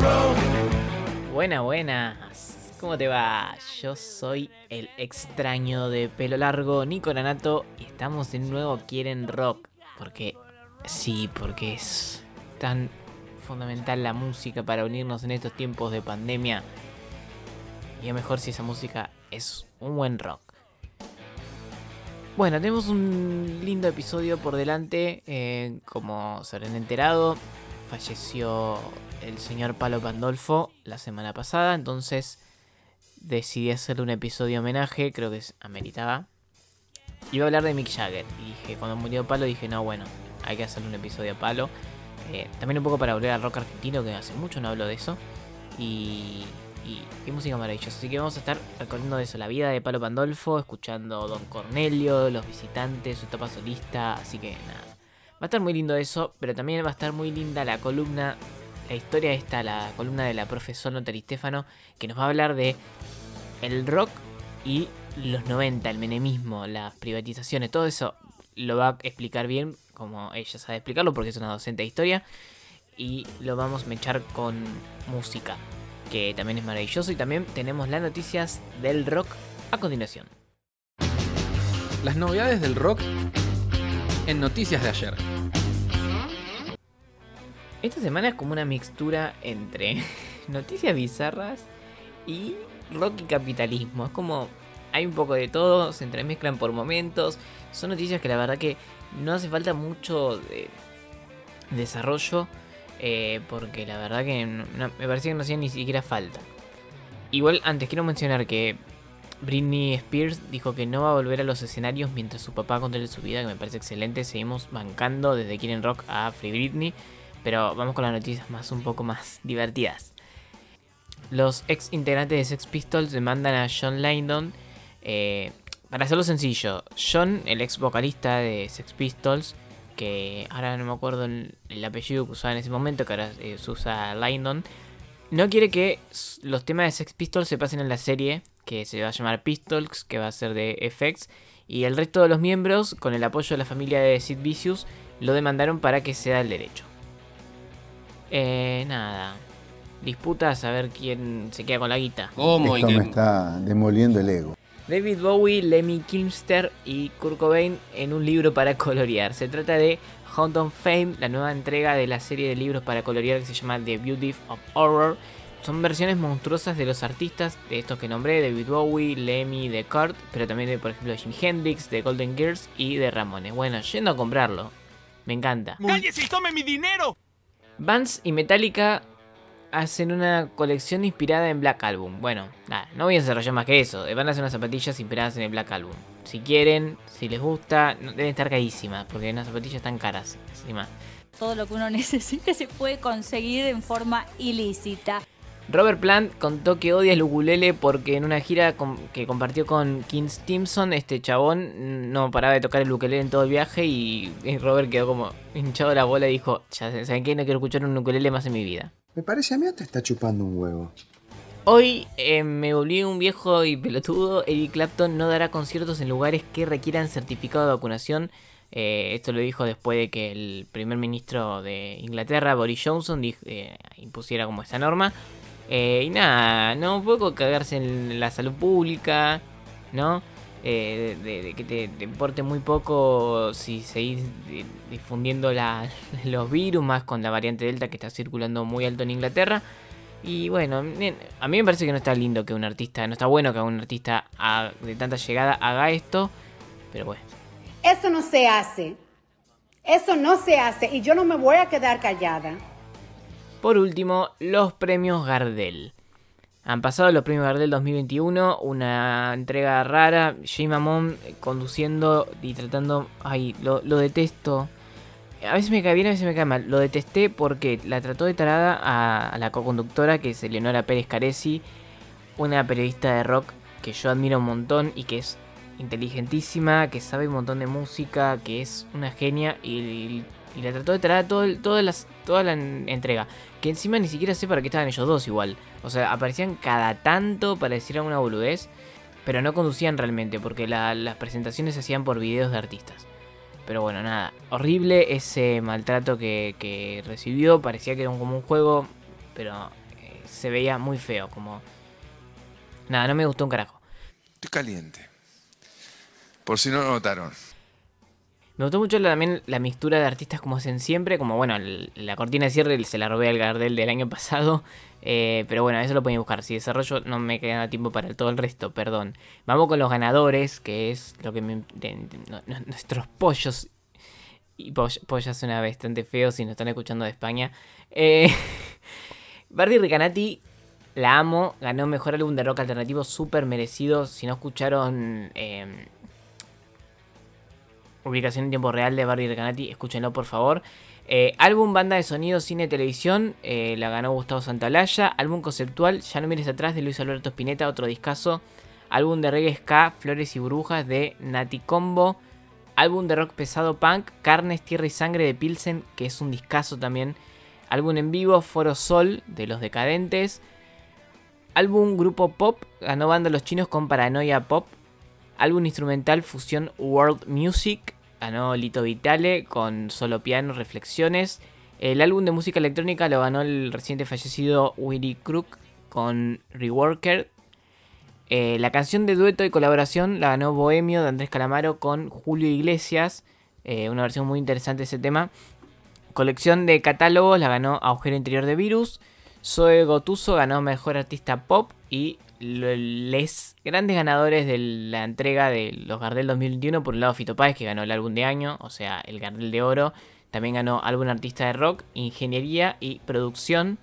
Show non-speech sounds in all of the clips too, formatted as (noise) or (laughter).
Rock. Buenas. ¿Cómo te va? Yo soy el extraño de pelo largo, Nico Nanato, y estamos un nuevo Quieren Rock. Porque, sí, porque es tan fundamental la música para unirnos en estos tiempos de pandemia. Y es mejor si esa música es un buen rock. Bueno, tenemos un lindo episodio por delante. eh, como se habrán enterado, falleció el señor Palo Pandolfo la semana pasada. Entonces decidí hacerle un episodio homenaje. Creo que es- ameritaba. Iba a hablar de Mick Jagger. Y dije, cuando murió Palo, dije, no, bueno, hay que hacerle un episodio a Palo. Eh, también un poco para volver al rock argentino, que hace mucho no hablo de eso. Y, y qué música maravillosa. Así que vamos a estar recorriendo eso, la vida de Palo Pandolfo, escuchando Don Cornelio, Los Visitantes, su etapa solista. Así que nada. Va a estar muy lindo eso, pero también va a estar muy linda la columna, la historia esta, la columna de la profesora Notari Stefano, que nos va a hablar de el rock y los 90, el menemismo, las privatizaciones, todo eso lo va a explicar bien, como ella sabe explicarlo, porque es una docente de historia. Y lo vamos a mechar con música, que también es maravilloso. Y también tenemos las noticias del rock a continuación. Las novedades del rock en noticias de ayer. Esta semana es como una mixtura entre (laughs) noticias bizarras y rock y capitalismo. Es como hay un poco de todo, se entremezclan por momentos. Son noticias que la verdad que no hace falta mucho de desarrollo. eh, porque la verdad que me parecía que no hacía ni siquiera falta. Igual antes quiero mencionar que Britney Spears dijo que no va a volver a los escenarios mientras su papá controle su vida, que me parece excelente. Seguimos bancando desde Quieren Rock a Free Britney. Pero vamos con las noticias más un poco más divertidas. Los ex integrantes de Sex Pistols demandan a John Lydon. eh, para hacerlo sencillo, John, el ex vocalista de Sex Pistols, que ahora no me acuerdo el, el apellido que usaba en ese momento, que ahora eh, se usa Lydon, no quiere que los temas de Sex Pistols se pasen en la serie, que se va a llamar Pistols, que va a ser de FX. Y el resto de los miembros, con el apoyo de la familia de Sid Vicious, lo demandaron para que se da el derecho. Eh, nada. Disputas a ver quién se queda con la guita. ¿Cómo? Esto me está demoliendo el ego. David Bowie, Lemmy Kilmister y Kurt Cobain en un libro para colorear. Se trata de Hunt of Fame, la nueva entrega de la serie de libros para colorear que se llama The Beauty of Horror. Son versiones monstruosas de los artistas, de estos que nombré, David Bowie, Lemmy, de Kurt, pero también de, por ejemplo, Jimi Hendrix, de Golden Girls y de Ramones. Bueno, yendo a comprarlo. Me encanta. ¡Cállese y tome mi dinero! Vans y Metallica hacen una colección inspirada en Black Album. Bueno, nada, no voy a desarrollar más que eso. Van a hacer unas zapatillas inspiradas en el Black Album. Si quieren, si les gusta, deben estar carísimas, porque unas zapatillas están caras. Encima. todo lo que uno (laughs) necesite se puede conseguir en forma ilícita. Robert Plant contó que odia el ukulele porque en una gira que compartió con King Stimson, este chabón no paraba de tocar el ukulele en todo el viaje y, Robert quedó como hinchado la bola y dijo, ya saben qué, no quiero escuchar un ukulele más en mi vida. Me parece a mí te está chupando un huevo. Hoy eh, me volví un viejo y pelotudo. Eric Clapton no dará conciertos en lugares que requieran certificado de vacunación. Eh, esto lo dijo después de que el primer ministro de Inglaterra, Boris Johnson, eh, impusiera como esta norma. Eh, y nada, no puedo cagarse en la salud pública, ¿no? Eh, de, que te, te importe muy poco si seguís di- difundiendo (laughs) los virus, más con la variante Delta que está circulando muy alto en Inglaterra. Y bueno, a mí me parece que no está lindo que un artista, no está bueno que un artista de tanta llegada haga esto, pero bueno. Eso no se hace. Eso no se hace y yo no me voy a quedar callada. Por último, los premios Gardel. Han pasado los premios Gardel 2021, una entrega rara, Jay Mamón conduciendo y tratando, ay, lo, detesto. a veces me cae bien, a veces me cae mal. Lo detesté porque la trató de tarada a, la co-conductora, que es Eleonora Pérez Caresi, una periodista de rock que yo admiro un montón y que es inteligentísima, que sabe un montón de música, que es una genia y- y la trató de tarada todo, todas las, toda la en- entrega. Que encima ni siquiera sé para qué estaban ellos dos igual. O sea, aparecían cada tanto para decir alguna boludez, pero no conducían realmente, porque la- las presentaciones se hacían por videos de artistas. Pero bueno, nada, horrible ese maltrato que, que recibió, parecía que era como un juego, pero eh, se veía muy feo, como... Nada, no me gustó un carajo. Estoy caliente. Por si no lo notaron. Me gustó mucho también la mixtura de artistas como hacen siempre, como bueno, la cortina de cierre se la robé al Gardel del año pasado, (laughs) eh, pero bueno, eso lo pueden buscar. Si desarrollo no me queda tiempo para todo el resto, perdón. Vamos con los ganadores, que es lo que me, nuestros pollos y poll- pollas suena bastante feo si nos están escuchando de España. Eh, (laughs) Barbie Recanati, la amo, ganó mejor álbum de rock alternativo, súper merecido. Si no escucharon eh, ubicación en tiempo real de Barbie Recanati, escúchenlo por favor. Eh, álbum, banda de sonido, cine, televisión, eh, la ganó Gustavo Santaolalla. Álbum conceptual, Ya no mires atrás de Luis Alberto Spinetta, otro discazo. Álbum de reggae ska, Flores y Brujas de Nati Combo. Álbum de rock pesado punk, Carnes, Tierra y Sangre de Pilsen, que es un discazo también. Álbum en vivo, Foro Sol de Los Decadentes. Álbum grupo pop, ganó banda Los Chinos con Paranoia Pop. Álbum instrumental Fusión World Music, ganó Lito Vitale con solo piano, reflexiones. El álbum de música electrónica lo ganó el reciente fallecido Willy Crook con Reworker. Eh, la canción de dueto y colaboración la ganó Bohemio de Andrés Calamaro con Julio Iglesias. eh, una versión muy interesante de ese tema. Colección de catálogos la ganó Agujero Interior de Virus. Zoe Gotuso ganó Mejor Artista Pop. Y lo- les grandes ganadores de la entrega de los Gardel 2021. Por un lado Fito Páez que ganó el álbum de año, o sea, el Gardel de Oro. También ganó álbum artista de rock, ingeniería y producción.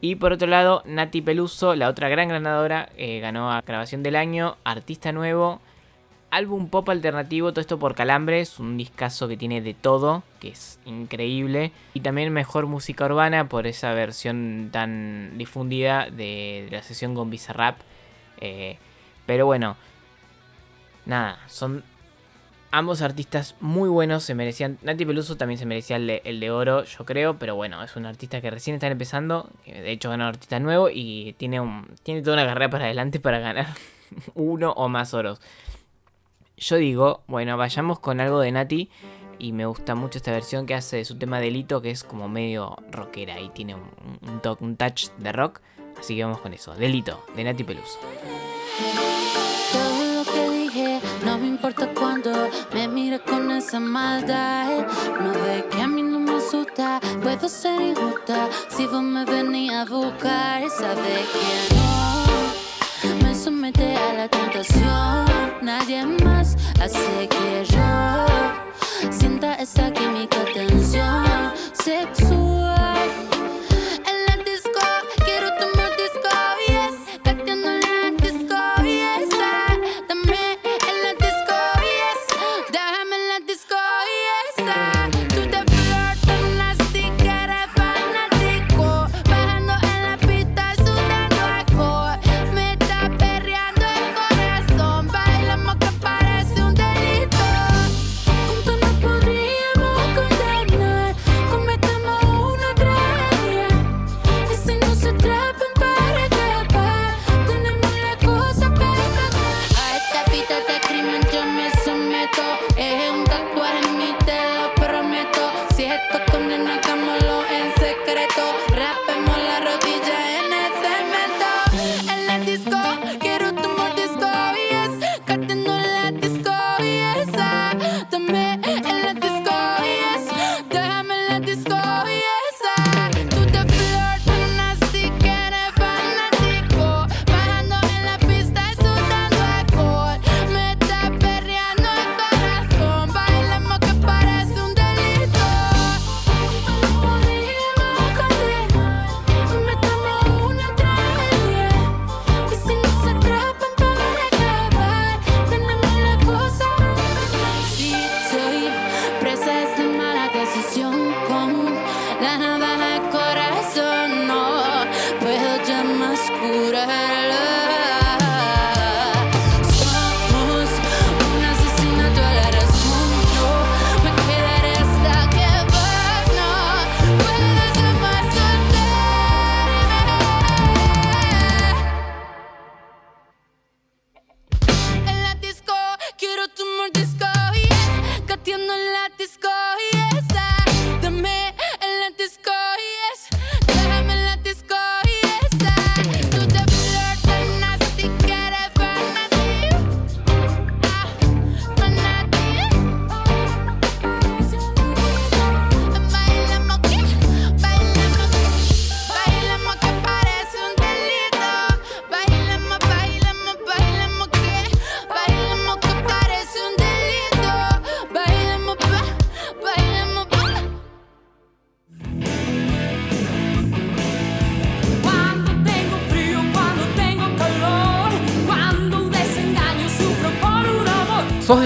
Y por otro lado, Nati Peluso, la otra gran ganadora, eh, ganó a grabación del año, artista nuevo, álbum pop alternativo, todo esto por Calambres, un discazo que tiene de todo, que es increíble. Y también mejor música urbana por esa versión tan difundida de, la sesión con Bizarrap. Eh, pero bueno, nada, son ambos artistas muy buenos, se merecían. Nati Peluso también se merecía el de, oro, yo creo, pero bueno, es un artista que recién está empezando, de hecho ganó artista nuevo y tiene, un, tiene toda una carrera para adelante para ganar (laughs) uno o más oros. Yo digo, bueno, vayamos con algo de Nati. Y me gusta mucho esta versión que hace de su tema Delito, que es como medio rockera y tiene un, un, toque- un touch de rock. Así que vamos con eso. Delito, de Nati Peluso. Todo lo que dije, no me importa cuando me mira con esa maldad. No ve que a mí no me asusta, puedo ser injusta. Si vos me venís a buscar, sabe que no me somete a la tentación. Nadie más hace que yo sienta esa química, tensión sexual.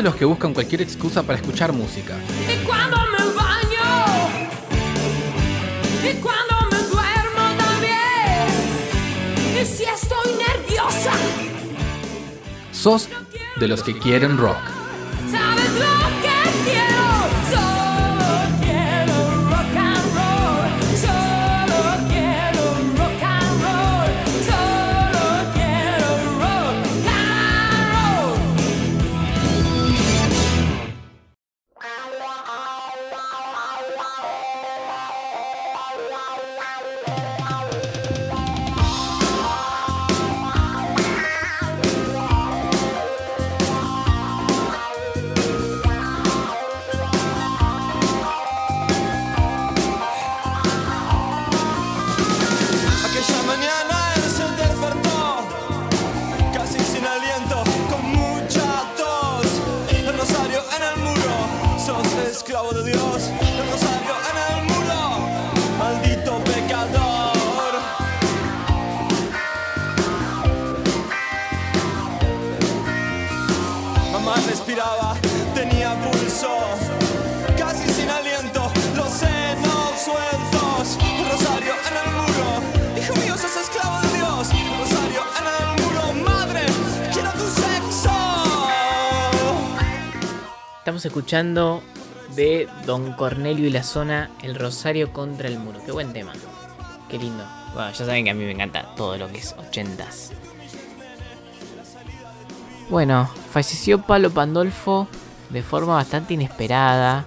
De los que buscan cualquier excusa para escuchar música? Y cuando me baño, y cuando me duermo también, y si estoy nerviosa, ¿Sos de los que quieren rock? Esclavo de Dios. El rosario en el muro, maldito pecador. Mamá respiraba, tenía pulso, casi sin aliento, los senos sueltos. El rosario en el muro, hijo mío, sos esclavo de Dios. El rosario en el muro, madre, quiero tu sexo. Estamos escuchando de Don Cornelio y la zona El Rosario contra el muro. Qué buen tema. Qué lindo. Bueno, ya saben que a mí me encanta todo lo que es ochentas. Bueno, falleció Palo Pandolfo de forma bastante inesperada.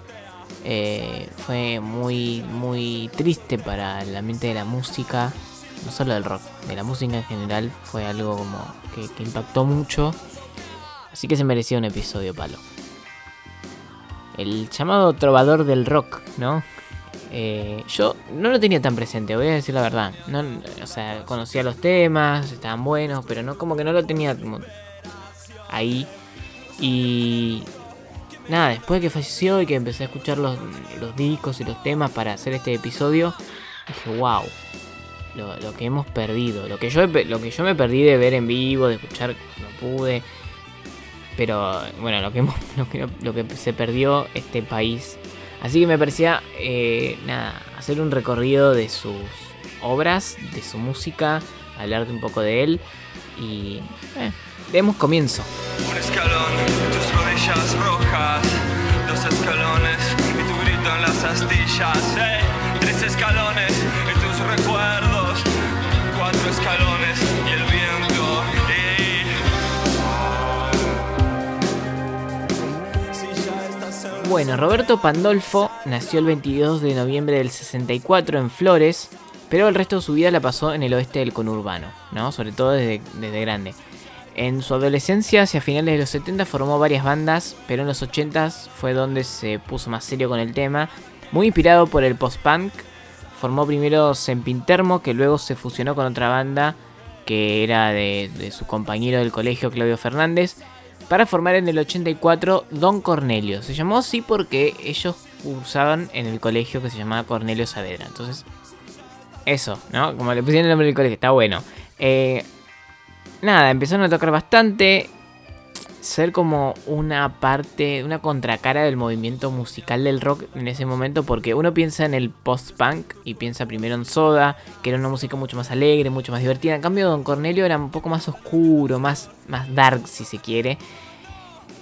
Eh, fue muy, muy triste para el ambiente de la música. No solo del rock, de la música en general. Fue algo como que, que impactó mucho. Así que se merecía un episodio, Palo el llamado trovador del rock, ¿no? Eh, yo no lo tenía tan presente, voy a decir la verdad. O sea, conocía los temas, estaban buenos, pero no como que no lo tenía como ahí. Y nada, después de que falleció y que empecé a escuchar los, discos y los temas para hacer este episodio, dije, wow, lo, que hemos perdido, lo que, yo, lo que yo me perdí de ver en vivo, de escuchar, no pude. Pero bueno, lo que, (laughs) lo que, lo que se perdió este país. Así que me parecía, eh, nada, hacer un recorrido de sus obras, de su música, hablar un poco de él. Y eh, demos comienzo. Un escalón, tus rodillas rojas, dos escalones y tu grito en las astillas. ¡Ey! Tres escalones Bueno, Roberto Pandolfo nació el 22 de noviembre del 64 en Flores, pero el resto de su vida la pasó en el oeste del conurbano, ¿no? Sobre todo desde, desde grande. En su adolescencia, hacia finales de los 70, formó varias bandas, pero en los 80 fue donde se puso más serio con el tema. Muy inspirado por el post-punk, formó primero Sempintermo, que luego se fusionó con otra banda que era de, de su compañero del colegio, Claudio Fernández, para formar en el 84 Don Cornelio. Se llamó así porque ellos cursaban en el colegio que se llamaba Cornelio Saavedra. Entonces, eso, ¿no? Como le pusieron el nombre del colegio, está bueno. Eh, nada, empezaron a tocar bastante. Ser como una parte, una contracara del movimiento musical del rock en ese momento, porque uno piensa en el post-punk y piensa primero en Soda, que era una música mucho más alegre, mucho más divertida. En cambio, Don Cornelio era un poco más oscuro, más, más dark, si se quiere.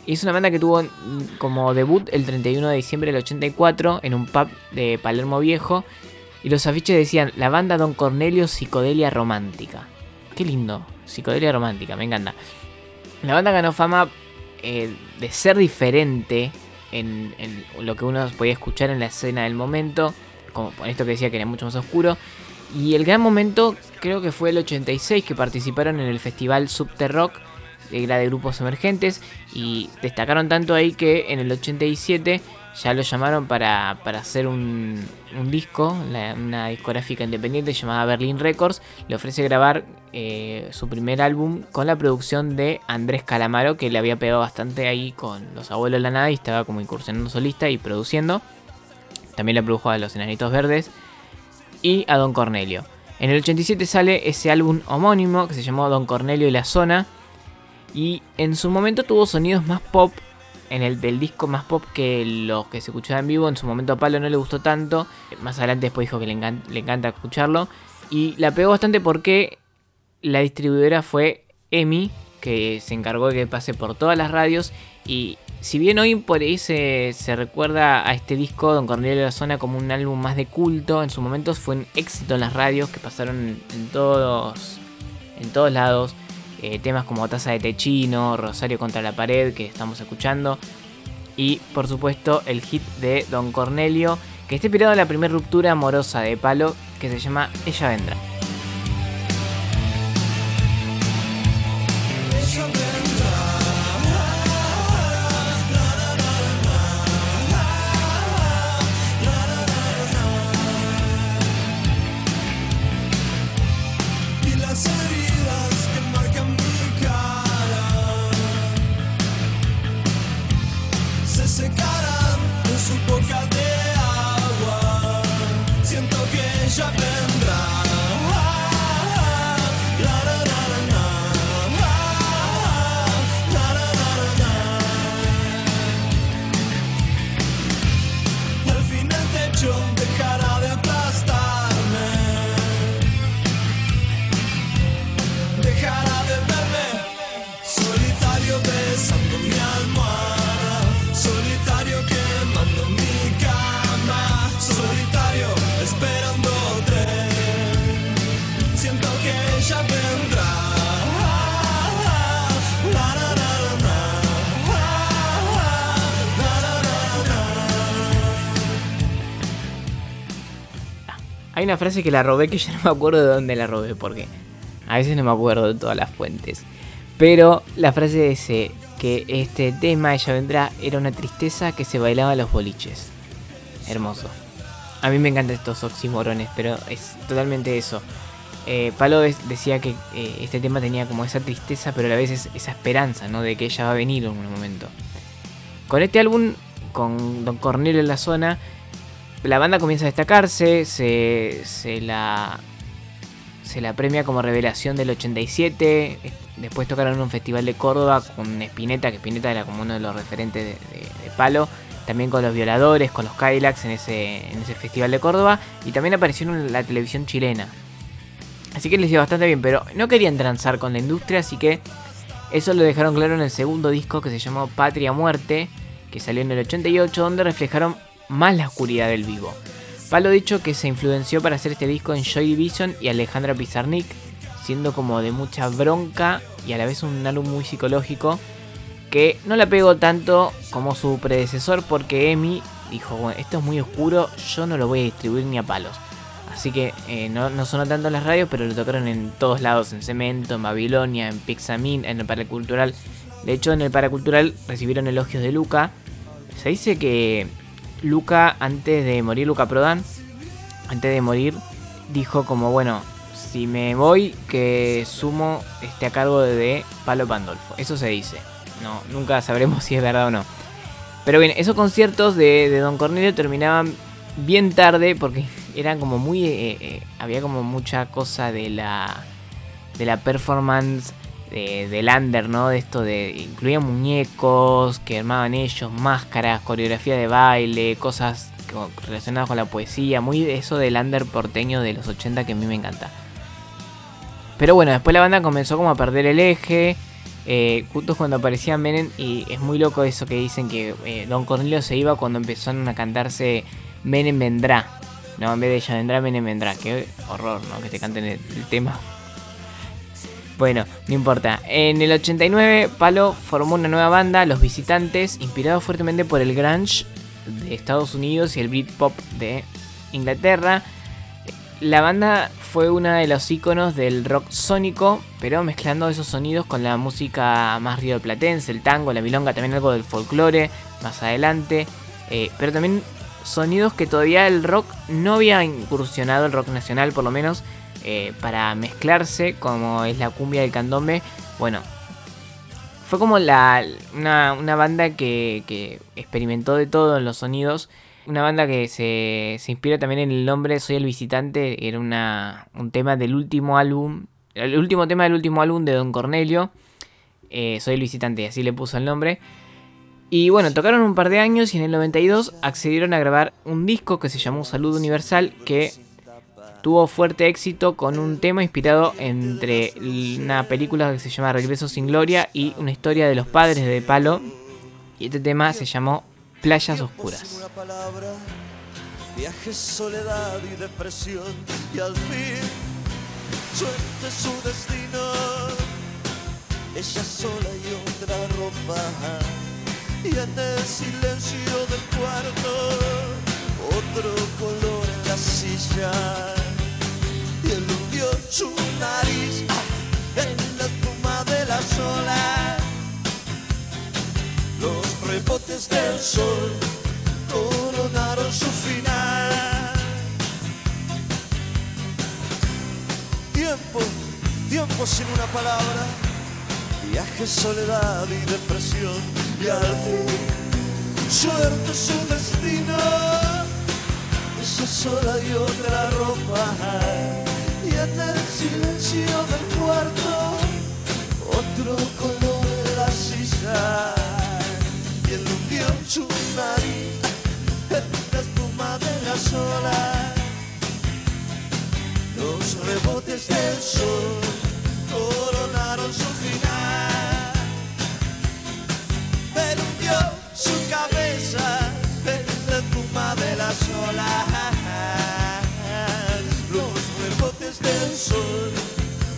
Y es una banda que tuvo mm, como debut el 31 de diciembre del 84 en un pub de Palermo Viejo. Y los afiches decían, la banda Don Cornelio Psicodelia Romántica. Qué lindo, Psicodelia Romántica, me encanta. La banda ganó fama eh, de ser diferente en, lo que uno podía escuchar en la escena del momento. Como por esto que decía que era mucho más oscuro. Y el gran momento creo que fue el 86 que participaron en el festival Subterrock. Era de grupos emergentes. Y destacaron tanto ahí que en el 87 ya lo llamaron para, para hacer un, un disco, una discográfica independiente llamada Berlin Records, le ofrece grabar eh, su primer álbum con la producción de Andrés Calamaro, que le había pegado bastante ahí con Los Abuelos de la Nada y estaba como incursionando solista y produciendo. También le produjo a Los Enanitos Verdes y a Don Cornelio. En el 87 sale ese álbum homónimo que se llamó Don Cornelio y la Zona. Y en su momento tuvo sonidos más pop en el del disco más pop que los que se escuchaban en vivo. En su momento a Palo no le gustó tanto. Más adelante después dijo que le, encan- le encanta escucharlo. Y la pegó bastante porque la distribuidora fue EMI, que se encargó de que pase por todas las radios. Y si bien hoy por ahí se, recuerda a este disco, Don Cornelio de la Zona, como un álbum más de culto, en su momento fue un éxito en las radios que pasaron en todos, en todos lados. Eh, temas como Taza de Techino, Rosario contra la pared, que estamos escuchando. Y por supuesto el hit de Don Cornelio, que está inspirado en la primera ruptura amorosa de Palo, que se llama Ella Vendrá. Hay una frase que la robé que (laughs) ya no me acuerdo de dónde la robé, porque a veces no me acuerdo de todas las fuentes. Pero la frase dice que este tema, Ella Vendrá, era una tristeza que se bailaba en los boliches. Hermoso. A mí me encantan estos oximorones, pero es totalmente eso. Eh, Palo decía que eh, este tema tenía como esa tristeza, pero a la vez es- esa esperanza, ¿no? De que ella va a venir en un momento. Con este álbum, con Don Cornelio en la zona, la banda comienza a destacarse, se, se la se la premia como revelación del 87. es- Después tocaron en un festival de Córdoba con Spinetta, que Spinetta era como uno de los referentes de, Palo. También con los violadores, con los Cadillacs en ese, en ese festival de Córdoba. Y también aparecieron en la televisión chilena. Así que les iba bastante bien, pero no querían transar con la industria, así que eso lo dejaron claro en el segundo disco que se llamó Patria Muerte, que salió en el 88, donde reflejaron más la oscuridad del vivo. Palo dicho que se influenció para hacer este disco en Joy Division y Alejandra Pizarnik, siendo como de mucha bronca y a la vez un álbum muy psicológico que no la pegó tanto como su predecesor porque Emi dijo, bueno, esto es muy oscuro, yo no lo voy a distribuir ni a palos. Así que eh, no, no sonó tanto en las radios, pero lo tocaron en todos lados, en Cemento, en Babilonia, en Pixamin, en el Paracultural. De hecho, en el Paracultural recibieron elogios de Luca. Se dice que Luca, antes de morir, Luca Prodan, antes de morir, dijo como, bueno, si me voy, que Sumo esté a cargo de Palo Pandolfo. Eso se dice. No, nunca sabremos (laughs) si es verdad o no. Pero bien, esos conciertos de, Don Cornelio terminaban bien tarde porque (laughs) eran como muy... eh, eh, había como mucha cosa de la... De la performance de, del under, ¿no? De esto de... Incluían muñecos que armaban ellos, máscaras, coreografía de baile, cosas relacionadas con la poesía. Muy eso del under porteño de los 80 que a mí me encanta. Pero bueno, después la banda comenzó como a perder el eje. eh, justo cuando aparecía Menem. Y es muy loco eso que dicen que eh, Don Cornelio se iba cuando empezaron a cantarse Menem vendrá. No, en vez de ella vendrá, Menem vendrá. Qué horror, ¿no? Que te canten el tema. Bueno, no importa. En el 89, Palo formó una nueva banda, Los Visitantes, inspirado fuertemente por el grunge de Estados Unidos y el Britpop de Inglaterra. La banda fue una de los iconos del rock sónico, pero mezclando esos sonidos con la música más rioplatense, el tango, la milonga, también algo del folclore más adelante. eh, pero también sonidos que todavía el rock no había incursionado, el rock nacional por lo menos, eh, para mezclarse, como es la cumbia del candombe. Bueno, fue como la, una, una banda que, experimentó de todo en los sonidos. Una banda que se, se inspira también en el nombre Soy el Visitante. Era una, un tema del último álbum. El último tema del último álbum de Don Cornelio. eh, Soy el Visitante, así le puso el nombre. Y bueno, tocaron un par de años y en el 92 accedieron a grabar un disco que se llamó Salud Universal que tuvo fuerte éxito con un tema inspirado entre una película que se llama Regreso sin Gloria y una historia de los padres de Palo. Y este tema se llamó Playas Oscuras. Una palabra, viaje, soledad y depresión. Y al fin, suerte su destino. Ella sola y otra ropa. Y en el silencio del cuarto, otro color en la silla. Su nariz en la espuma de las olas. Los rebotes del sol coronaron su final. Tiempo, tiempo sin una palabra. Viaje, soledad y depresión. Y al fin, suerte su destino. Esa sola y otra ropa. En el silencio del cuarto, otro color en la silla. Y eludió su nariz en la espuma de las olas. Los rebotes del sol coronaron su final.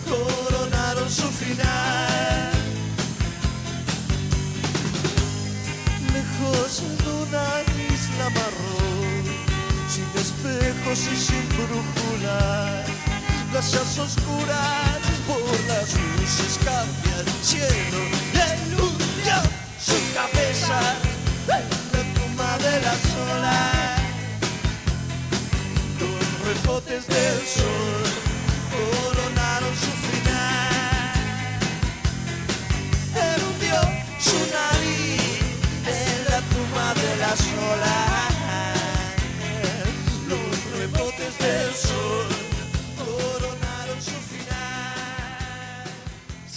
Coronaron su final. Lejos en una isla marrón, sin espejos y sin brújula. Playas oscuras por las luces cambia el cielo. Eludió su cabeza en la espuma de las olas. Los rebotes del sol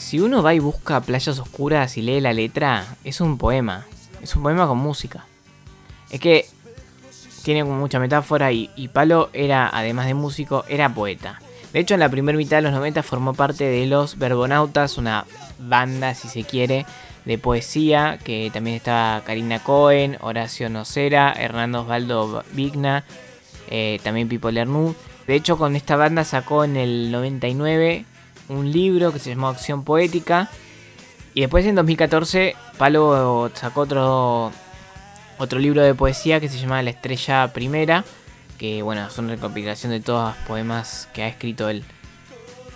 Si uno va y busca playas oscuras y lee la letra, es un poema. Es un poema con música. Es que tiene mucha metáfora y, Palo era, además de músico, era poeta. De hecho, en la primera mitad de los 90 formó parte de los Verbonautas, una banda, si se quiere, de poesía, que también estaba Karina Cohen, Horacio Nocera, Hernando Osvaldo Vigna, eh, también Pipo Lernud. De hecho, con esta banda sacó en el 99 un libro que se llamó Acción Poética. Y después en 2014 Palo sacó otro, otro libro de poesía que se llama La Estrella Primera. Que bueno, es una recopilación de todos los poemas que ha escrito él.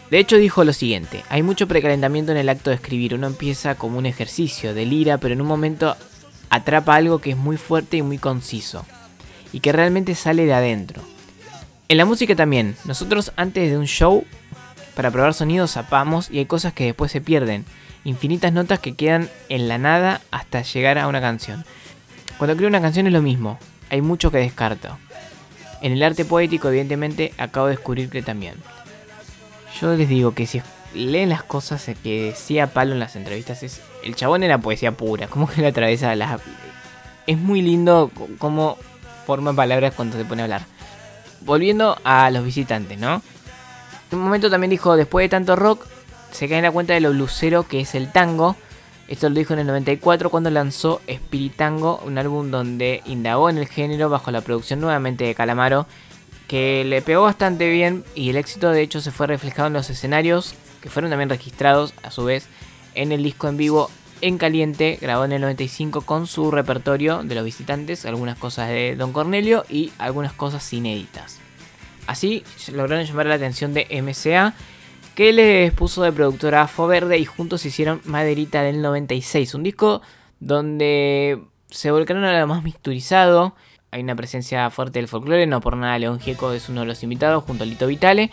De hecho dijo lo siguiente, hay mucho precalentamiento en el acto de escribir, uno empieza como un ejercicio, delira, pero en un momento atrapa algo que es muy fuerte y muy conciso, y que realmente sale de adentro. En la música también, nosotros antes de un show, para probar sonidos zapamos y hay cosas que después se pierden, infinitas notas que quedan en la nada hasta llegar a una canción. Cuando creo una canción es lo mismo, hay mucho que descarto. En el arte poético, evidentemente, acabo de descubrir que también. Yo les digo que si leen las cosas que decía Palo en las entrevistas, es el chabón era poesía pura, como que le atraviesa las... Es muy lindo cómo forma palabras cuando se pone a hablar. Volviendo a los visitantes, ¿no? En un momento también dijo, después de tanto rock, se cae en la cuenta de lo blusero que es el tango. Esto lo dijo en el 94 cuando lanzó Spiritango, un álbum donde indagó en el género bajo la producción nuevamente de Calamaro, que le pegó bastante bien y el éxito de hecho se fue reflejado en los escenarios, que fueron también registrados a su vez en el disco en vivo en caliente, grabado en el 95 con su repertorio de los visitantes, algunas cosas de Don Cornelio y algunas cosas inéditas. Así lograron llamar la atención de MCA, que les puso de productora Afo Verde y juntos hicieron Maderita del 96, un disco donde se volcaron a lo más mixturizado. Hay una presencia fuerte del folclore, no por nada León Gieco es uno de los invitados junto a Lito Vitale.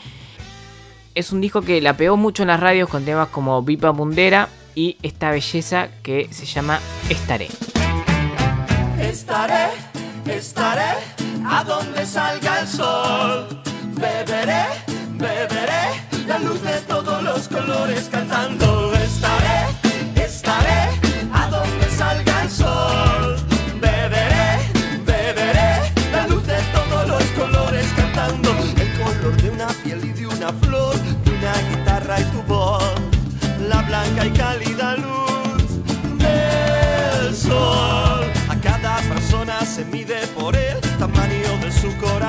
Es un disco que la pegó mucho en las radios con temas como Vipa Mundera y esta belleza que se llama Estaré. Estaré, estaré a donde salga el sol. Beberé, beberé la luz de todos los colores cantando. Estaré,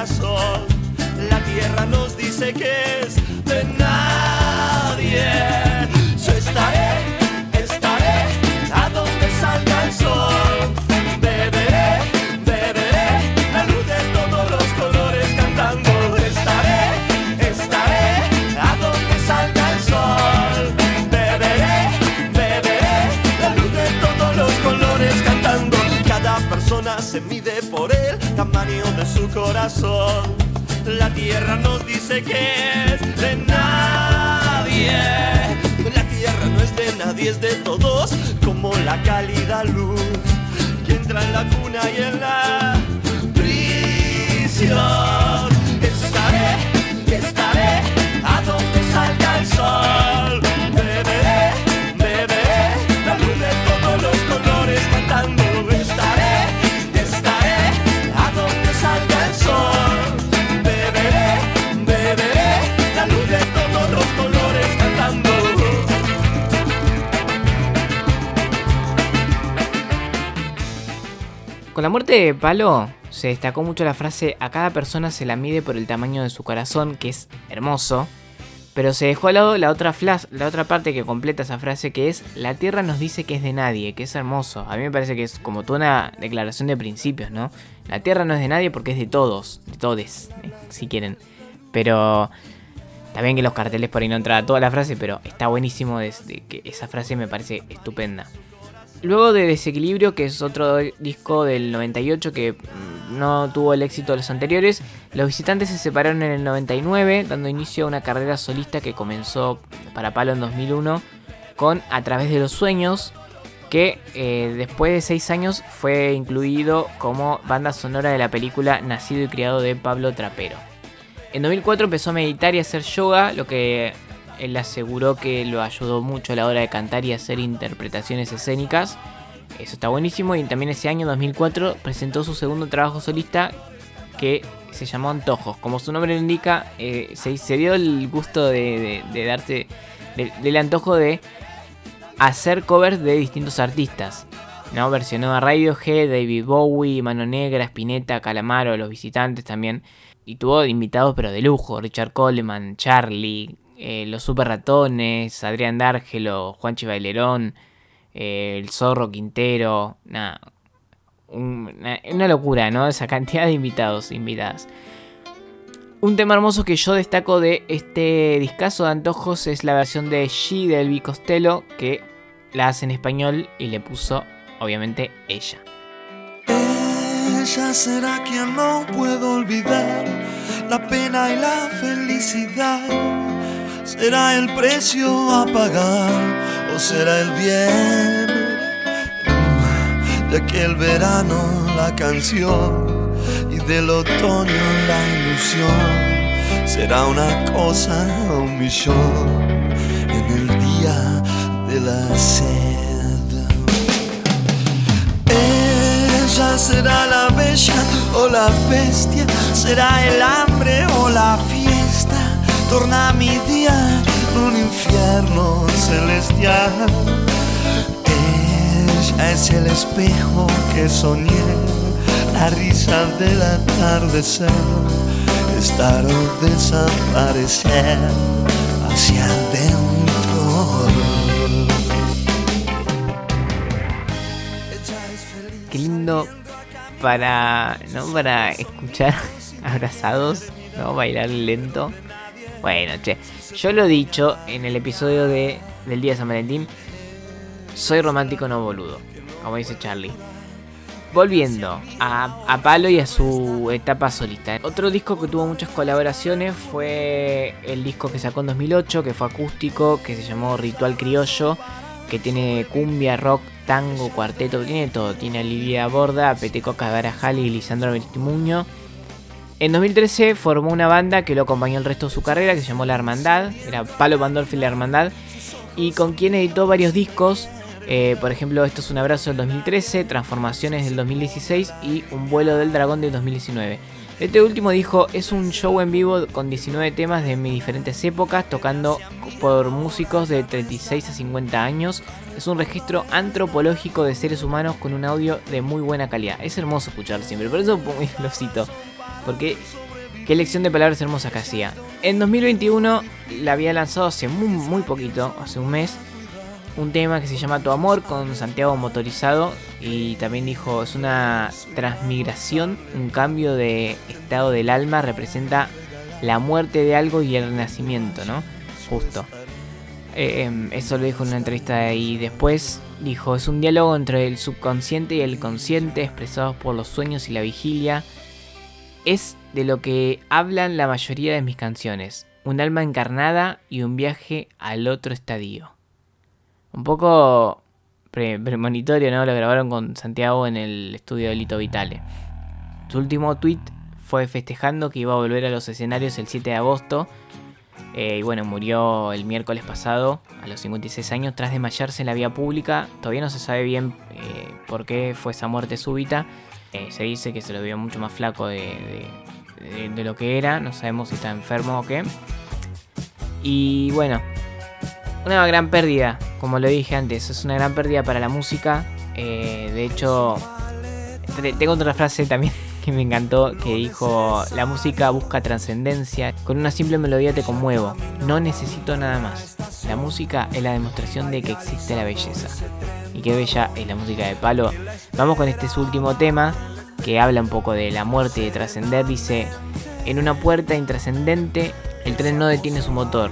La tierra nos dice que es Con la muerte de Palo se destacó mucho la frase a cada persona se la mide por el tamaño de su corazón, que es hermoso, pero se dejó al lado la otra, flas- la otra parte que completa esa frase que es la tierra nos dice que es de nadie, que es hermoso. A mí me parece que es como toda una declaración de principios, ¿no? La tierra no es de nadie porque es de todos, de todes, eh, si quieren. Pero también que los carteles por ahí no entraba toda la frase, pero está buenísimo desde que esa frase me parece estupenda. Luego de Desequilibrio, que es otro disco del 98 que mm, no tuvo el éxito de los anteriores, los visitantes se separaron en el 99, dando inicio a una carrera solista que comenzó para Palo en 2001 con A través de los sueños, que eh, después de 6 años fue incluido como banda sonora de la película Nacido y criado de Pablo Trapero. En 2004 empezó a meditar y a hacer yoga, lo que él aseguró que lo ayudó mucho a la hora de cantar y hacer interpretaciones escénicas. Eso está buenísimo. Y también ese año, 2004, presentó su segundo trabajo solista que se llamó Antojos. Como su nombre lo indica, eh, se, dio el gusto de, de- de darse de- del antojo de hacer covers de distintos artistas. ¿no? Versionó a Radiohead, David Bowie, Mano Negra, Spinetta, Calamaro, Los Visitantes también. Y tuvo invitados pero de lujo, Richard Coleman, Charlie, eh, Los Super Ratones, Adrián D'Argelo, Juanchi Bailerón, eh, El Zorro Quintero, nada. un- una, locura, ¿no? Esa cantidad de invitados, invitadas. Un tema hermoso que yo destaco de este discazo de antojos es la versión de She de Elvi Costello, que la hace en español y le puso, obviamente, ella. Ella será quien no puedo olvidar, la pena y la felicidad. Será el precio a pagar o será el bien de aquel verano la canción y del otoño la ilusión. Será una cosa un millón en el día de la sed. Ella será la bella o la bestia, será el hambre o la fiesta. Torna mi día un infierno celestial. Ella es el espejo que soñé, la risa del atardecer, estar o desaparecer hacia adentro. Qué lindo para, ¿no? Para escuchar (laughs) abrazados, ¿no? Bailar lento. Bueno, che, yo lo he dicho en el episodio de, del día de San Valentín. Soy romántico, no boludo, como dice Charlie. Volviendo a, a Palo y a su etapa solista. Otro disco que tuvo muchas colaboraciones fue el disco que sacó en 2008, que fue acústico, que se llamó Ritual Criollo, que tiene cumbia, rock, tango, cuarteto, tiene todo. Tiene a Borda, a Cabarajali y Lisandro Bentimuño. En 2013 formó una banda que lo acompañó el resto de su carrera, que se llamó La Hermandad. Era Palo Pandolfi La Hermandad. Y con quien editó varios discos. eh, por ejemplo, Esto es un abrazo del 2013, Transformaciones del 2016 y Un vuelo del dragón del 2019. Este último dijo, es un show en vivo con 19 temas de mis diferentes épocas, tocando por músicos de 36 a 50 años. Es un registro antropológico de seres humanos con un audio de muy buena calidad. Es hermoso escuchar siempre, por eso lo cito. Porque Qué lección de palabras hermosas que hacía. En 2021 la había lanzado hace muy, muy poquito, hace un mes, un tema que se llama Tu Amor con Santiago Motorizado y también dijo es una transmigración, un cambio de estado del alma, representa la muerte de algo y el renacimiento, ¿no? Justo. Eh, em, eso lo dijo en una entrevista y después dijo es un diálogo entre el subconsciente y el consciente expresados por los sueños y la vigilia. Es de lo que hablan la mayoría de mis canciones, un alma encarnada y un viaje al otro estadio. Un poco premonitorio, ¿no? Lo grabaron con Santiago en el estudio de Lito Vitale. Su último tweet fue festejando que iba a volver a los escenarios el 7 de agosto. Eh, y bueno, murió el miércoles pasado a los 56 años tras desmayarse en la vía pública. Todavía no se sabe bien eh, por qué fue esa muerte súbita. Eh, se dice que se lo vio mucho más flaco de, de lo que era. No sabemos si está enfermo o qué. Y bueno, una gran pérdida, como lo dije antes, es una gran pérdida para la música. Eh, de hecho, tengo otra frase también (laughs) que me encantó, que dijo, la música busca trascendencia, con una simple melodía te conmuevo, no necesito nada más. La música es la demostración de que existe la belleza. Y qué bella es la música de Palo. Vamos con este su último tema, que habla un poco de la muerte y de trascender. Dice, en una puerta intrascendente, el tren no detiene su motor,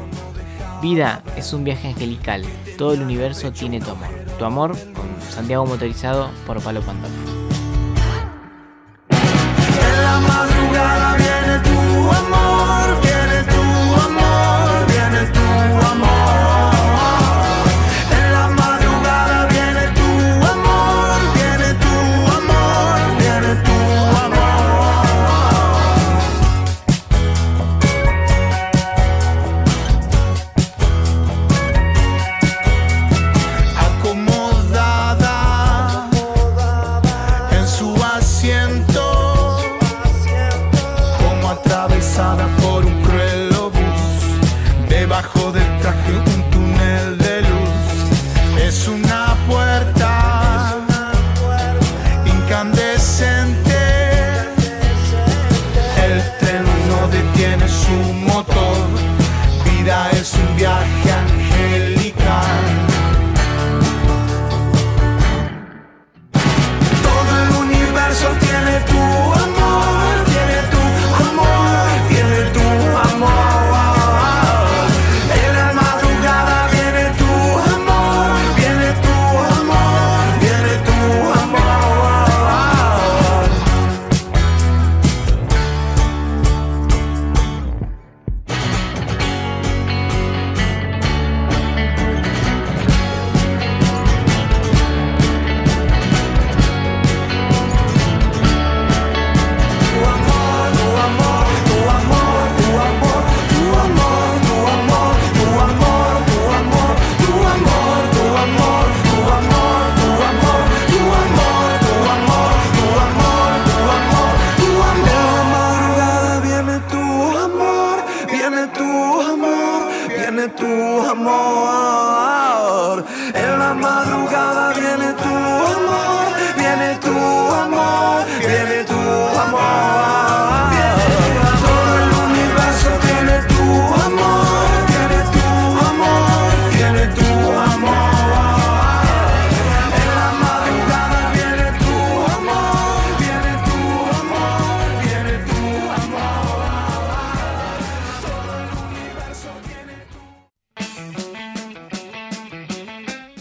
Vida es un viaje angelical. Todo el universo tiene tu amor. Tu amor con Santiago Motorizado por Palo Pandolfo. La madrugada viene tu amor,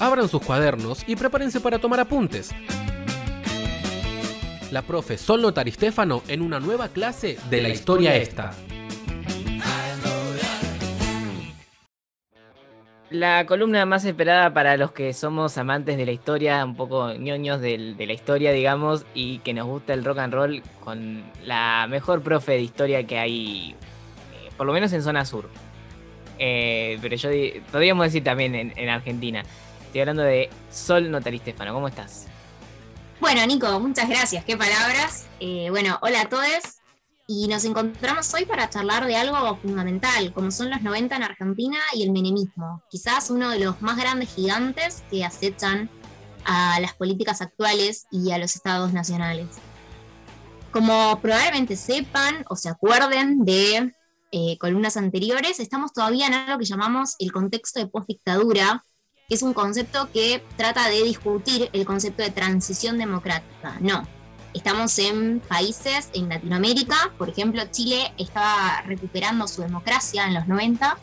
Abran sus cuadernos y prepárense para tomar apuntes. La profe Sol Notaristéfano en una nueva clase de la historia esta. La columna más esperada para los que somos amantes de la historia, un poco ñoños de la historia, digamos, y que nos gusta el rock and roll con la mejor profe de historia que hay, eh, por lo menos en zona sur. Eh, pero yo podríamos decir también en Argentina. Estoy hablando de Sol Notaristefano. ¿Cómo estás? Bueno, Nico, muchas gracias. Qué palabras. Eh, bueno, hola a todos. Y nos encontramos hoy para charlar de algo fundamental, como son los 90 en Argentina y el menemismo. Quizás uno de los más grandes gigantes que acechan a las políticas actuales y a los estados nacionales. Como probablemente sepan o se acuerden de eh, columnas anteriores, estamos todavía en algo que llamamos el contexto de postdictadura, que es un concepto que trata de discutir el concepto de transición democrática. No, estamos en países en Latinoamérica, por ejemplo, Chile estaba recuperando su democracia en los 90.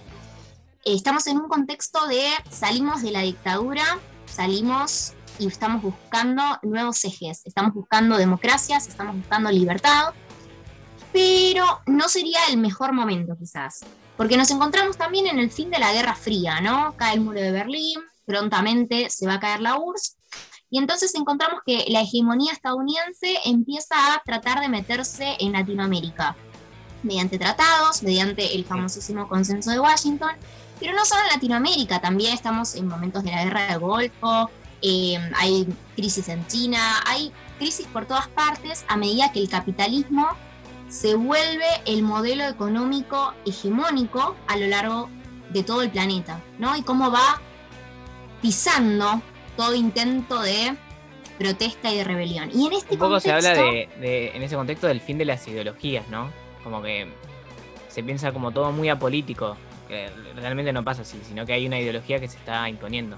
Estamos en un contexto de salimos de la dictadura, salimos y estamos buscando nuevos ejes, estamos buscando democracias, estamos buscando libertad, pero no sería el mejor momento quizás, porque nos encontramos también en el fin de la Guerra Fría, ¿no? Cae el muro de Berlín, prontamente se va a caer la URSS, y entonces encontramos que la hegemonía estadounidense empieza a tratar de meterse en Latinoamérica, mediante tratados, mediante el famosísimo consenso de Washington, pero no solo en Latinoamérica, también estamos en momentos de la guerra del Golfo, eh, hay crisis en China, hay crisis por todas partes a medida que el capitalismo se vuelve el modelo económico hegemónico a lo largo de todo el planeta, ¿no? Y cómo va pisando todo intento de protesta y de rebelión. Y en este Un poco se habla de, de- en ese contexto del fin de las ideologías, ¿no? Como que se piensa como todo muy apolítico, que realmente no pasa así, sino que hay una ideología que se está imponiendo.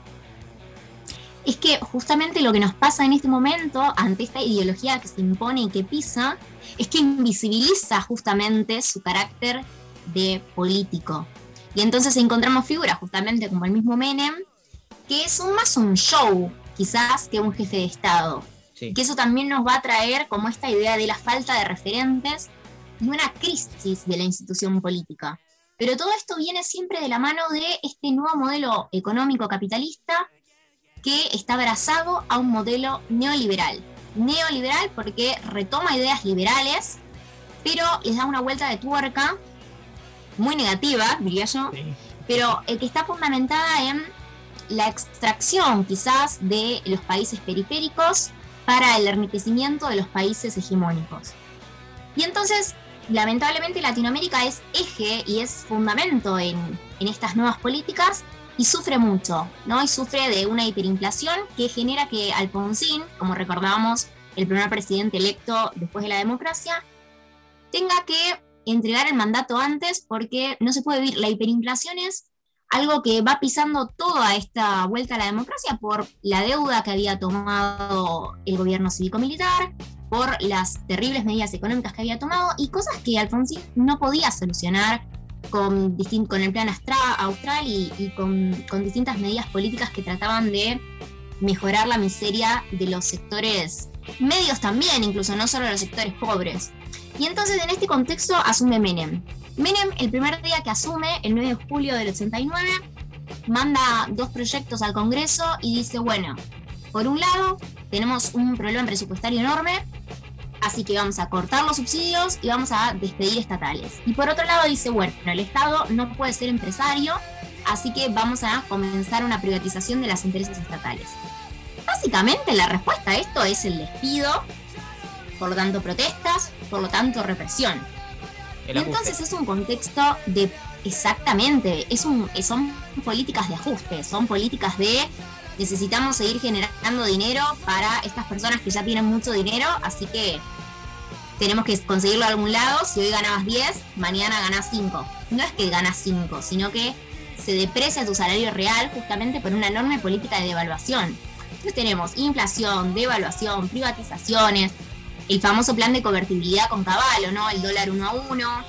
es que justamente lo que nos pasa en este momento ante esta ideología que se impone y que pisa es que invisibiliza justamente su carácter de político. Y entonces encontramos figuras justamente como el mismo Menem, que son más un show quizás que un jefe de Estado. Sí. Que eso también nos va a traer como esta idea de la falta de referentes y una crisis de la institución política. Pero todo esto viene siempre de la mano de este nuevo modelo económico capitalista que está abrazado a un modelo neoliberal. Neoliberal porque retoma ideas liberales, pero les da una vuelta de tuerca muy negativa, diría yo, pero eh, que está fundamentada en la extracción quizás de los países periféricos para el enriquecimiento de los países hegemónicos. Y entonces, lamentablemente, Latinoamérica es eje y es fundamento en, en estas nuevas políticas y sufre mucho, ¿no? Y sufre de una hiperinflación que genera que Alfonsín, como recordábamos, el primer presidente electo después de la democracia, tenga que entregar el mandato antes porque no se puede vivir. La hiperinflación es algo que va pisando toda esta vuelta a la democracia por la deuda que había tomado el gobierno cívico-militar, por las terribles medidas económicas que había tomado y cosas que Alfonsín no podía solucionar con, el plan austral y, con, distintas medidas políticas que trataban de mejorar la miseria de los sectores medios también, incluso no solo los sectores pobres. Y entonces en este contexto asume Menem. Menem, el primer día que asume, el 9 de julio del 89, manda dos proyectos al Congreso y dice, bueno, por un lado, tenemos un problema presupuestario enorme, así que vamos a cortar los subsidios y vamos a despedir estatales. Y por otro lado dice, bueno, el Estado no puede ser empresario, así que vamos a comenzar una privatización de las empresas estatales. Básicamente la respuesta a esto es el despido, por lo tanto protestas, por lo tanto represión. El Y ajuste. entonces es un contexto de exactamente, es un, son políticas de ajuste, son políticas de necesitamos seguir generando dinero para estas personas que ya tienen mucho dinero, así que tenemos que conseguirlo de algún lado. Si hoy ganabas 10, mañana ganás 5. No es que ganas 5, sino que se deprecia tu salario real justamente por una enorme política de devaluación. Entonces tenemos inflación, devaluación, privatizaciones, el famoso plan de convertibilidad con caballo, ¿no? El dólar uno a uno,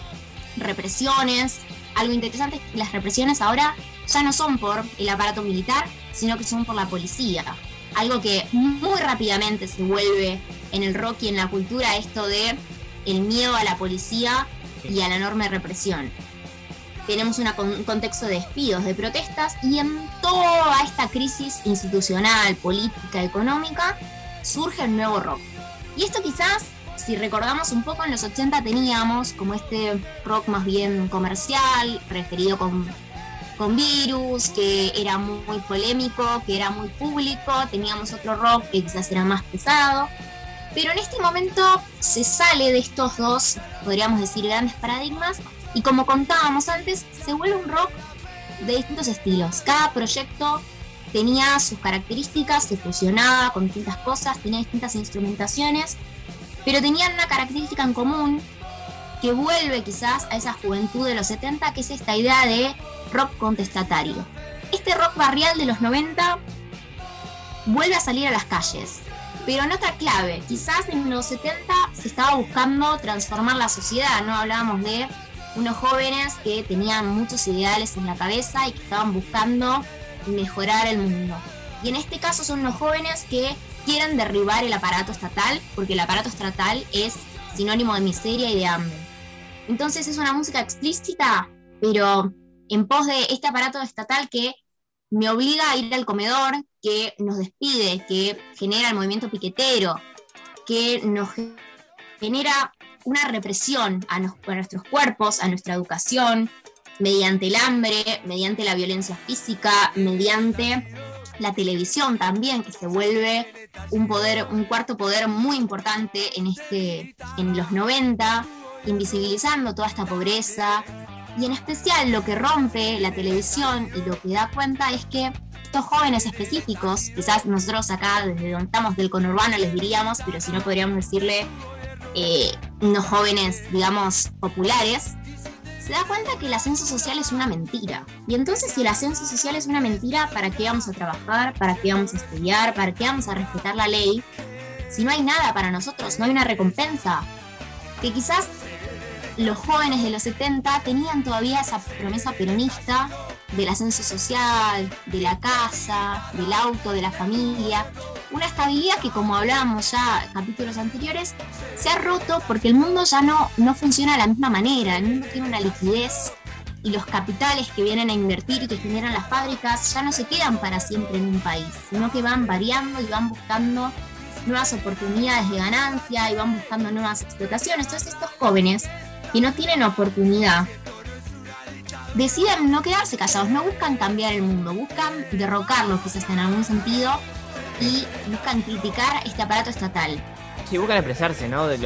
represiones. Algo interesante es que las represiones ahora ya no son por el aparato militar, sino que son por la policía. Algo que muy rápidamente se vuelve en el rock y en la cultura esto de el miedo a la policía y a la enorme represión. Tenemos un contexto de despidos, de protestas y en toda esta crisis institucional, política, económica, surge el nuevo rock. Y esto quizás, si recordamos un poco, en los 80 teníamos como este rock más bien comercial, referido con, con virus, que era muy, muy polémico, que era muy público, teníamos otro rock que quizás era más pesado. Pero en este momento se sale de estos dos, podríamos decir, grandes paradigmas y como contábamos antes, se vuelve un rock de distintos estilos. Cada proyecto tenía sus características, se fusionaba con distintas cosas, tenía distintas instrumentaciones, pero tenían una característica en común que vuelve quizás a esa juventud de los 70, que es esta idea de rock contestatario. Este rock barrial de los 90 vuelve a salir a las calles, pero en otra clave. Quizás en los 70 se estaba buscando transformar la sociedad, ¿no? Hablábamos de unos jóvenes que tenían muchos ideales en la cabeza y que estaban buscando mejorar el mundo. Y en este caso son unos jóvenes que quieren derribar el aparato estatal, porque el aparato estatal es sinónimo de miseria y de hambre. Entonces es una música explícita, pero en pos de este aparato estatal que me obliga a ir al comedor, que nos despide, que genera el movimiento piquetero, que nos genera una represión a, nuestros cuerpos, a nuestra educación, mediante el hambre, mediante la violencia física, mediante la televisión también, que se vuelve un poder, un cuarto poder muy importante en, este, en los 90, invisibilizando toda esta pobreza. Y en especial lo que rompe la televisión y lo que da cuenta es que estos jóvenes específicos, quizás nosotros acá desde donde estamos del conurbano les diríamos, pero si no podríamos decirle eh, unos jóvenes, digamos, populares, se da cuenta que el ascenso social es una mentira. Y entonces si el ascenso social es una mentira, ¿para qué vamos a trabajar? ¿Para qué vamos a estudiar? ¿Para qué vamos a respetar la ley? Si no hay nada para nosotros, no hay una recompensa. Que quizás los jóvenes de los 70 tenían todavía esa promesa peronista del ascenso social, de la casa, del auto, de la familia. Una estabilidad que, como hablábamos ya en capítulos anteriores, se ha roto porque el mundo ya no, no funciona de la misma manera. El mundo tiene una liquidez y los capitales que vienen a invertir y que generan las fábricas ya no se quedan para siempre en un país, sino que van variando y van buscando nuevas oportunidades de ganancia y van buscando nuevas explotaciones. Entonces estos jóvenes que no tienen oportunidad deciden no quedarse callados, no buscan cambiar el mundo, buscan derrocarlo quizás en algún sentido y buscan criticar este aparato estatal. Sí, buscan expresarse, ¿no? De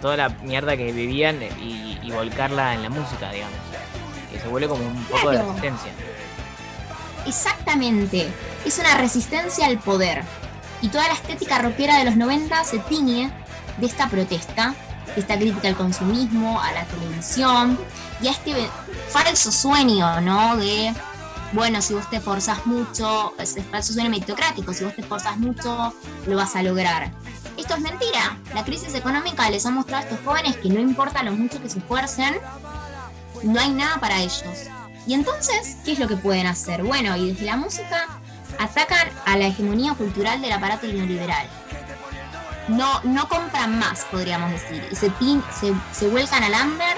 toda la mierda que vivían y, volcarla en la música, digamos. Que se vuelve como un poco de resistencia. Exactamente. Es una resistencia al poder. Y toda la estética rockera de los 90 se tiñe de esta protesta, de esta crítica al consumismo, a la televisión y a este falso sueño, ¿no? De, bueno, si vos te esforzás mucho, es falso sueño meritocrático, si vos te esforzás mucho, lo vas a lograr. Esto es mentira. La crisis económica les ha mostrado a estos jóvenes que no importa lo mucho que se esfuercen, no hay nada para ellos. Y entonces, ¿qué es lo que pueden hacer? Bueno, y desde la música atacan a la hegemonía cultural del aparato neoliberal. No, no compran más, podríamos decir, y se vuelcan al under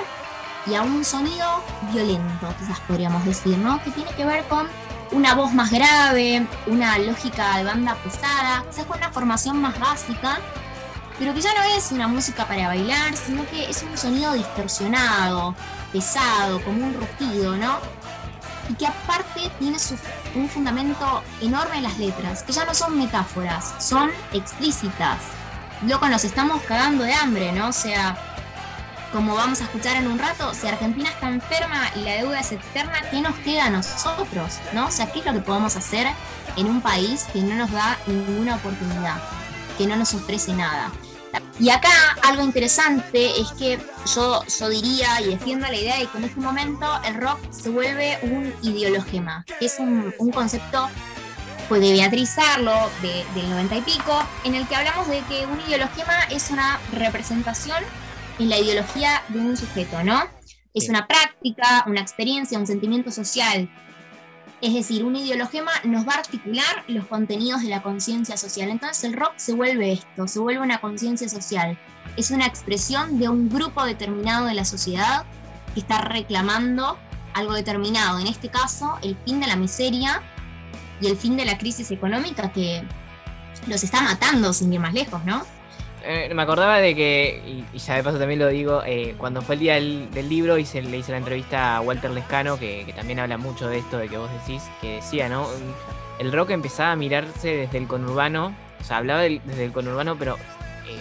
y a un sonido violento, quizás podríamos decir, ¿no? Que tiene que ver con una voz más grave, una lógica de banda pesada, quizás con una formación más básica, pero que ya no es una música para bailar, sino que es un sonido distorsionado, pesado, como un rugido, ¿no? Y que aparte tiene un fundamento enorme en las letras, que ya no son metáforas, son explícitas. Loco, nos estamos cagando de hambre, ¿no? O sea, como vamos a escuchar en un rato, si Argentina está enferma y la deuda es eterna, ¿qué nos queda a nosotros? ¿No? O sea, ¿qué es lo que podemos hacer en un país que no nos da ninguna oportunidad, que no nos ofrece nada? Y acá algo interesante es que yo, yo diría y defiendo la idea de que en este momento el rock se vuelve un ideologema, que es un, concepto pues, de Beatriz Arlo, del 90 y pico, en el que hablamos de que un ideologema es una representación en la ideología de un sujeto, ¿no? Es una práctica, una experiencia, un sentimiento social. Es decir, un ideologema nos va a articular los contenidos de la conciencia social. Entonces el rock se vuelve esto, se vuelve una conciencia social. Es una expresión de un grupo determinado de la sociedad que está reclamando algo determinado. En este caso, el fin de la miseria y el fin de la crisis económica que los está matando sin ir más lejos, ¿no? Eh, me acordaba de que, y, ya de paso también lo digo, eh, cuando fue el día del, libro hice, le hice la entrevista a Walter Lescano, que, también habla mucho de esto de que vos decís, que decía, ¿no? El rock empezaba a mirarse desde el conurbano, o sea, hablaba desde el conurbano, pero eh,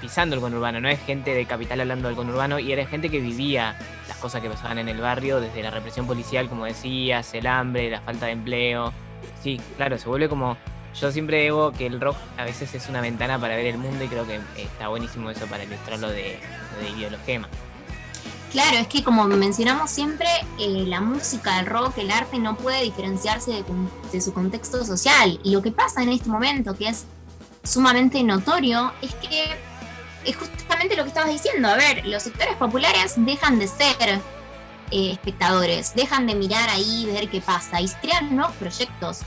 pisando el conurbano, no es gente de capital hablando del conurbano, y era gente que vivía las cosas que pasaban en el barrio, desde la represión policial, como decías, el hambre, la falta de empleo. Sí, claro, se vuelve como Yo siempre digo que el rock a veces es una ventana para ver el mundo y creo que está buenísimo eso para ilustrarlo de, de ideologema. Claro, es que como mencionamos siempre, eh, la música, el rock, el arte no puede diferenciarse de, su contexto social. Y lo que pasa en este momento, que es sumamente notorio, es que es justamente lo que estabas diciendo. A ver, los sectores populares dejan de ser eh, espectadores, dejan de mirar ahí, ver qué pasa y crean nuevos proyectos.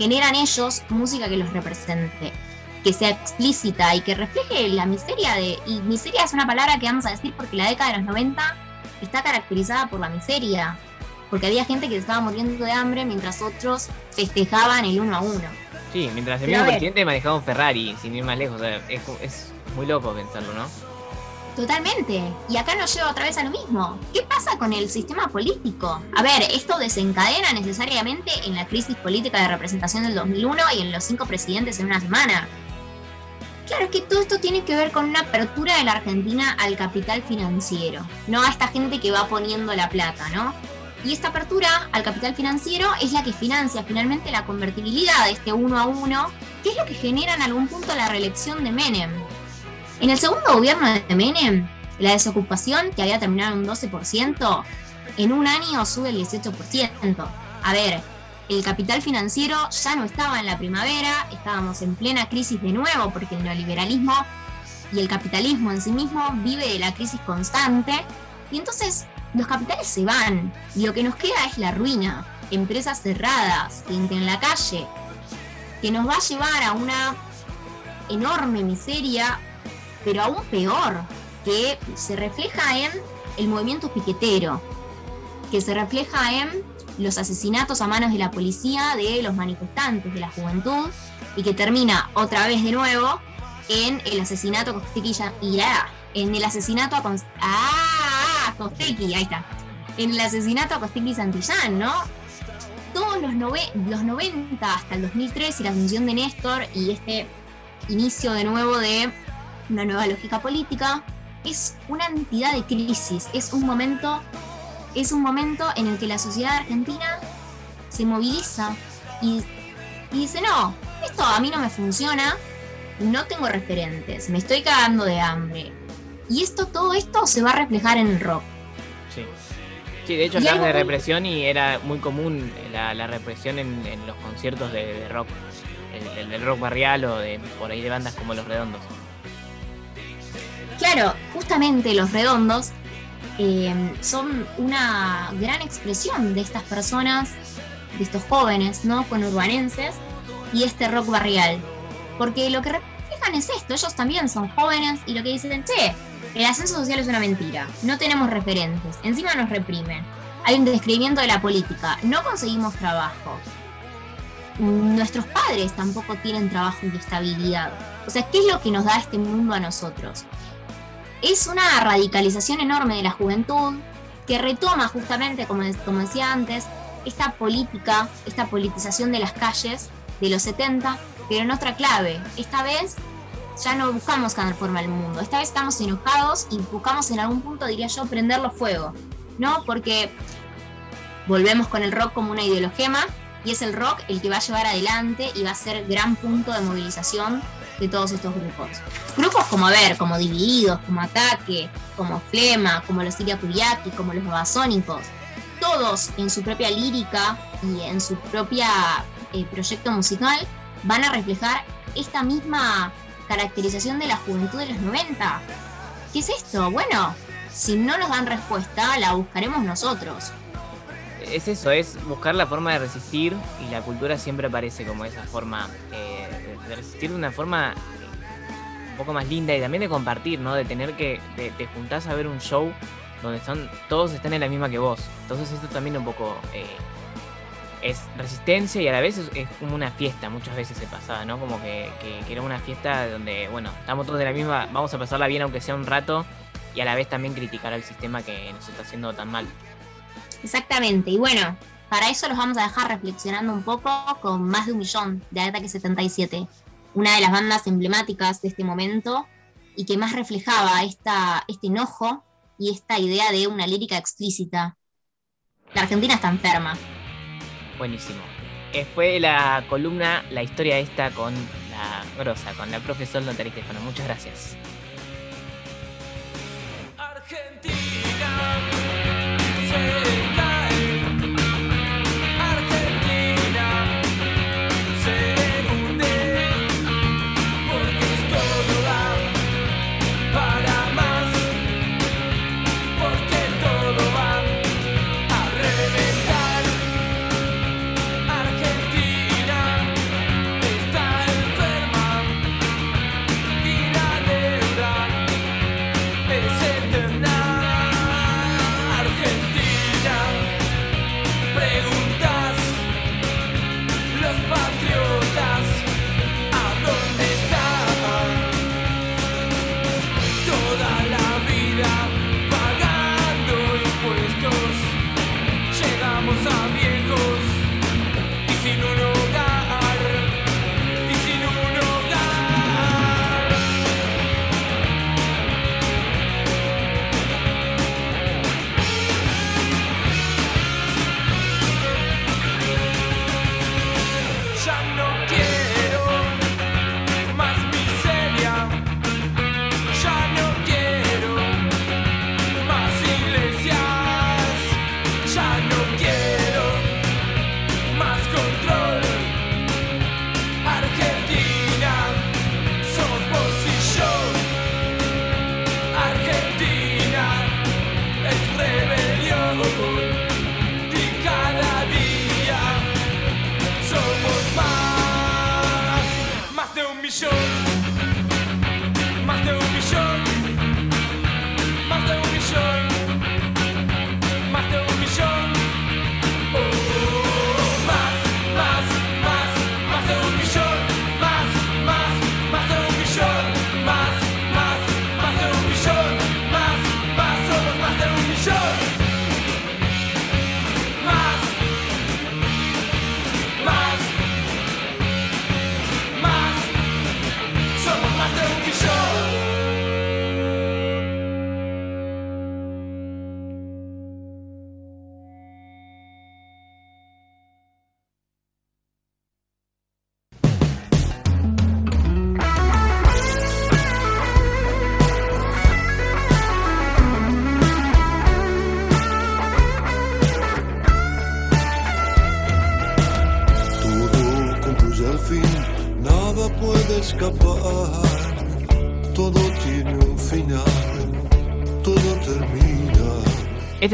Generan ellos música que los represente, que sea explícita y que refleje la miseria de. Y miseria es una palabra que vamos a decir porque la década de los 90 está caracterizada por la miseria. Porque había gente que se estaba muriendo de hambre mientras otros festejaban el uno a uno. Sí, mientras el mismo presidente manejaba un Ferrari, sin ir más lejos. es, es muy loco pensarlo, ¿no? Totalmente. Y acá nos lleva otra vez a lo mismo. ¿Qué pasa con el sistema político? A ver, esto desencadena necesariamente en la crisis política de representación del 2001 y en los cinco presidentes en una semana. Claro, es que todo esto tiene que ver con una apertura de la Argentina al capital financiero, no a esta gente que va poniendo la plata, ¿no? Y esta apertura al capital financiero es la que financia finalmente la convertibilidad de este uno a uno, que es lo que genera en algún punto la reelección de Menem. En el segundo gobierno de Menem, la desocupación, que había terminado en un 12%, en un año sube el 18%. A ver, el capital financiero ya no estaba en la primavera, estábamos en plena crisis de nuevo porque el neoliberalismo y el capitalismo en sí mismo vive de la crisis constante y entonces los capitales se van y lo que nos queda es la ruina, empresas cerradas, gente en la calle, que nos va a llevar a una enorme miseria, pero aún peor, que se refleja en el movimiento piquetero, que se refleja en los asesinatos a manos de la policía de los manifestantes de la juventud y que termina otra vez de nuevo en el asesinato a y en el asesinato a ah, Costequi, ahí está. En el asesinato a Costequi Santillán, ¿no? Todos los, los 90 hasta el 2003 y la asunción de Néstor y este inicio de nuevo de una nueva lógica política, es una entidad de crisis, es un momento es un momento en el que la sociedad argentina se moviliza y, dice, no, esto a mí no me funciona, no tengo referentes, me estoy cagando de hambre. Y esto, todo esto se va a reflejar en el rock. Sí. Sí, de hecho hablamos de represión y era muy común la, represión en, los conciertos de, rock, el, del rock barrial o de por ahí de bandas como Los Redondos. Claro, justamente Los Redondos eh, son una gran expresión de estas personas, de estos jóvenes, ¿no? Conurbanenses y este rock barrial. Porque lo que reflejan es esto, ellos también son jóvenes y lo que dicen, che, el ascenso social es una mentira, no tenemos referentes, encima nos reprimen, hay un describimiento de la política, no conseguimos trabajo. Nuestros padres tampoco tienen trabajo y estabilidad. O sea, ¿qué es lo que nos da este mundo a nosotros? Es una radicalización enorme de la juventud que retoma justamente, como, como decía antes, esta política, esta politización de las calles de los 70, pero en otra clave. Esta vez ya no buscamos ganar forma al mundo, esta vez estamos enojados y buscamos en algún punto, diría yo, prenderlo fuego, ¿no? Porque volvemos con el rock como una ideologema y es el rock el que va a llevar adelante y va a ser gran punto de movilización de todos estos grupos. Grupos como, ver, como Divididos, como Ataque, como Flema, como los Siria Kuriaki, como los Babasónicos, todos en su propia lírica y en su propia eh, proyecto musical van a reflejar esta misma caracterización de la juventud de los 90. ¿Qué es esto? Bueno, si no nos dan respuesta, la buscaremos nosotros. Es eso, es buscar la forma de resistir y la cultura siempre aparece como esa forma eh, de resistir de una forma un poco más linda y también de compartir, ¿no? De tener que, te, te juntás a ver un show donde son, todos están en la misma que vos. Entonces esto también un poco eh, es resistencia y a la vez es, como una fiesta, muchas veces se pasaba, ¿no? Como que, que, era una fiesta donde, bueno, estamos todos de la misma, vamos a pasarla bien aunque sea un rato y a la vez también criticar al sistema que nos está haciendo tan mal. Exactamente, y bueno, para eso los vamos a dejar reflexionando un poco con más de un millón de Ataque 77, una de las bandas emblemáticas de este momento y que más reflejaba esta, este enojo y esta idea de una lírica explícita. La Argentina está enferma. Buenísimo. eh, fue la columna, la historia esta con la grosa, con la profesora Natalia Estefano. Muchas gracias. Argentina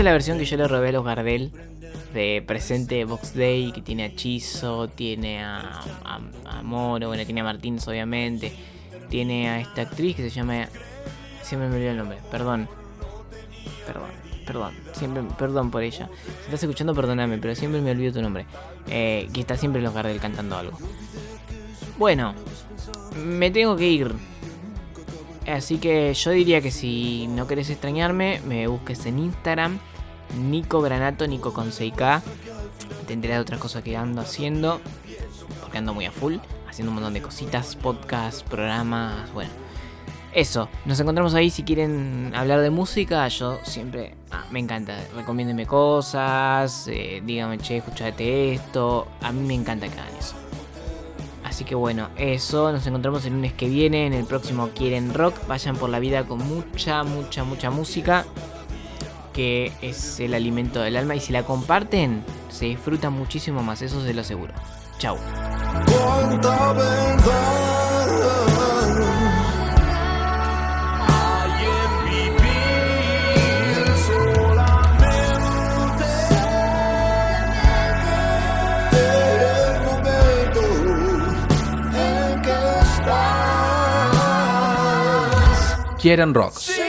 la versión que yo le robé a los Gardel de presente Box Day, que tiene a Chizo, tiene a, a, Moro, bueno, tiene a Martínez obviamente, tiene a esta actriz que se llama... Siempre me olvido el nombre, perdón. Perdón, perdón, siempre, perdón por ella. Si estás escuchando, perdóname, pero siempre me olvido tu nombre. Eh, que está siempre en los Gardel cantando algo. Bueno, me tengo que ir. Así que yo diría que si no querés extrañarme, me busques en Instagram. Nico Granato, Nico con 6K. Te enterás de otras cosas que ando haciendo. Porque ando muy a full. Haciendo un montón de cositas, podcasts, programas. Bueno. Eso, nos encontramos ahí si quieren hablar de música. Yo siempre ah, me encanta. Recomiéndenme cosas. eh, díganme, che, escuchate esto. A mí me encanta que hagan eso. Así que bueno, eso. Nos encontramos el lunes que viene en el próximo Quieren Rock. Vayan por la vida con mucha, mucha, mucha música. Que es el alimento del alma. Y si la comparten, se disfruta muchísimo más. Eso se lo aseguro. Estás. Quieren rock. Sí.